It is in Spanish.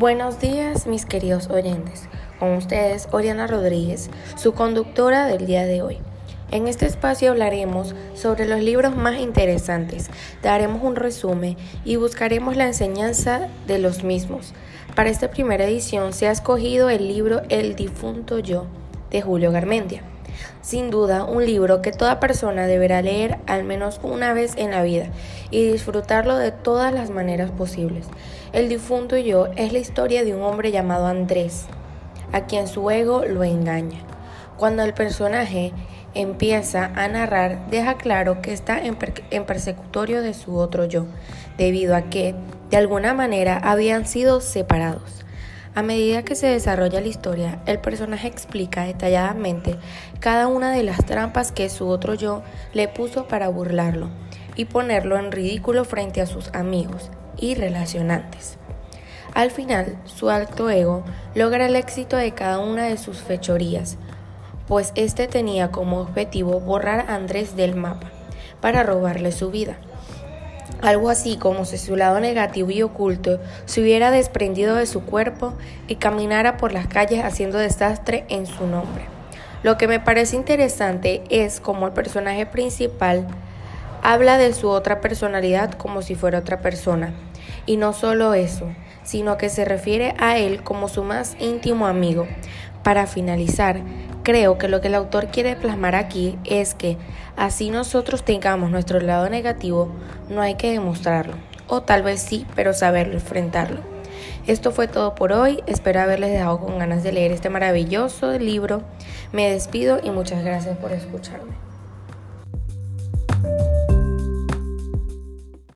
Buenos días, mis queridos oyentes. Con ustedes, Oriana Rodríguez, su conductora del día de hoy. En este espacio hablaremos sobre los libros más interesantes, daremos un resumen y buscaremos la enseñanza de los mismos. Para esta primera edición se ha escogido el libro El difunto yo de Julio Garmendia. Sin duda, un libro que toda persona deberá leer al menos una vez en la vida y disfrutarlo de todas las maneras posibles. El difunto yo es la historia de un hombre llamado Andrés, a quien su ego lo engaña. Cuando el personaje empieza a narrar, deja claro que está en, en persecutorio de su otro yo, debido a que, de alguna manera, habían sido separados. A medida que se desarrolla la historia, el personaje explica detalladamente cada una de las trampas que su otro yo le puso para burlarlo y ponerlo en ridículo frente a sus amigos y relacionantes. Al final, su alto ego logra el éxito de cada una de sus fechorías, pues este tenía como objetivo borrar a Andrés del mapa para robarle su vida algo así como si su lado negativo y oculto se hubiera desprendido de su cuerpo y caminara por las calles haciendo desastre en su nombre. Lo que me parece interesante es como el personaje principal habla de su otra personalidad como si fuera otra persona. Y no solo eso, sino que se refiere a él como su más íntimo amigo. Para finalizar, Creo que lo que el autor quiere plasmar aquí es que así nosotros tengamos nuestro lado negativo, no hay que demostrarlo. O tal vez sí, pero saberlo enfrentarlo. Esto fue todo por hoy. Espero haberles dejado con ganas de leer este maravilloso libro. Me despido y muchas gracias por escucharme.